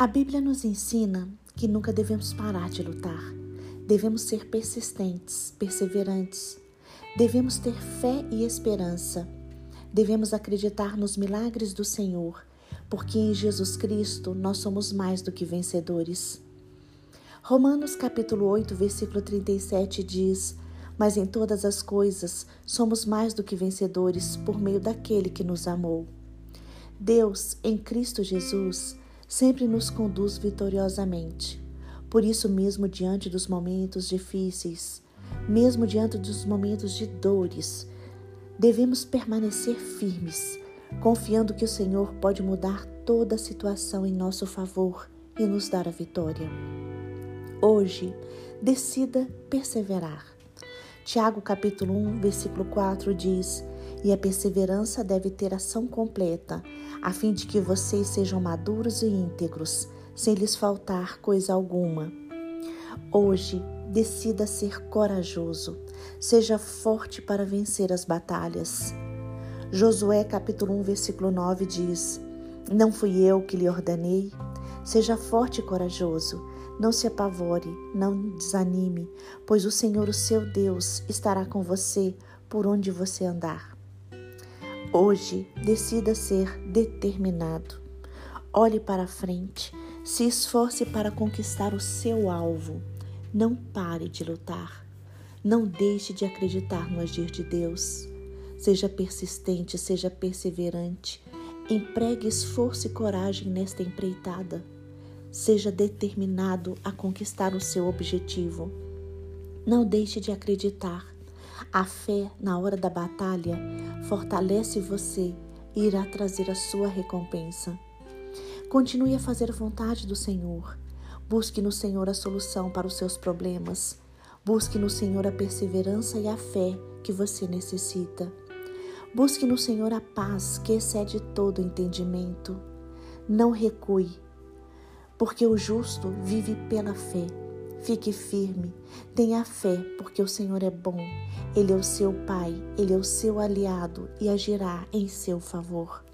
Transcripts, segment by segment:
A Bíblia nos ensina que nunca devemos parar de lutar. Devemos ser persistentes, perseverantes. Devemos ter fé e esperança. Devemos acreditar nos milagres do Senhor, porque em Jesus Cristo nós somos mais do que vencedores. Romanos capítulo 8, versículo 37 diz: Mas em todas as coisas somos mais do que vencedores por meio daquele que nos amou. Deus, em Cristo Jesus, sempre nos conduz vitoriosamente. Por isso, mesmo diante dos momentos difíceis, mesmo diante dos momentos de dores, devemos permanecer firmes, confiando que o Senhor pode mudar toda a situação em nosso favor e nos dar a vitória. Hoje, decida perseverar. Tiago capítulo 1, versículo 4 diz: "E a perseverança deve ter ação completa, a fim de que vocês sejam maduros e íntegros, sem lhes faltar coisa alguma. Hoje, decida ser corajoso, seja forte para vencer as batalhas. Josué capítulo 1, versículo 9 diz: Não fui eu que lhe ordenei? Seja forte e corajoso, não se apavore, não desanime, pois o Senhor, o seu Deus, estará com você por onde você andar. Hoje, decida ser determinado. Olhe para frente, se esforce para conquistar o seu alvo. Não pare de lutar. Não deixe de acreditar no agir de Deus. Seja persistente, seja perseverante. Empregue esforço e coragem nesta empreitada. Seja determinado a conquistar o seu objetivo. Não deixe de acreditar. A fé na hora da batalha fortalece você e irá trazer a sua recompensa. Continue a fazer a vontade do Senhor. Busque no Senhor a solução para os seus problemas. Busque no Senhor a perseverança e a fé que você necessita. Busque no Senhor a paz que excede todo entendimento. Não recue, porque o justo vive pela fé. Fique firme, tenha fé, porque o Senhor é bom. Ele é o seu Pai, ele é o seu aliado e agirá em seu favor.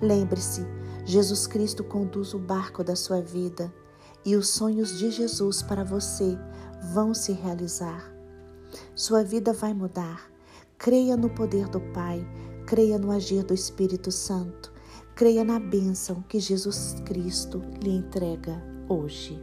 Lembre-se, Jesus Cristo conduz o barco da sua vida e os sonhos de Jesus para você vão se realizar. Sua vida vai mudar. Creia no poder do Pai, creia no agir do Espírito Santo, creia na bênção que Jesus Cristo lhe entrega hoje.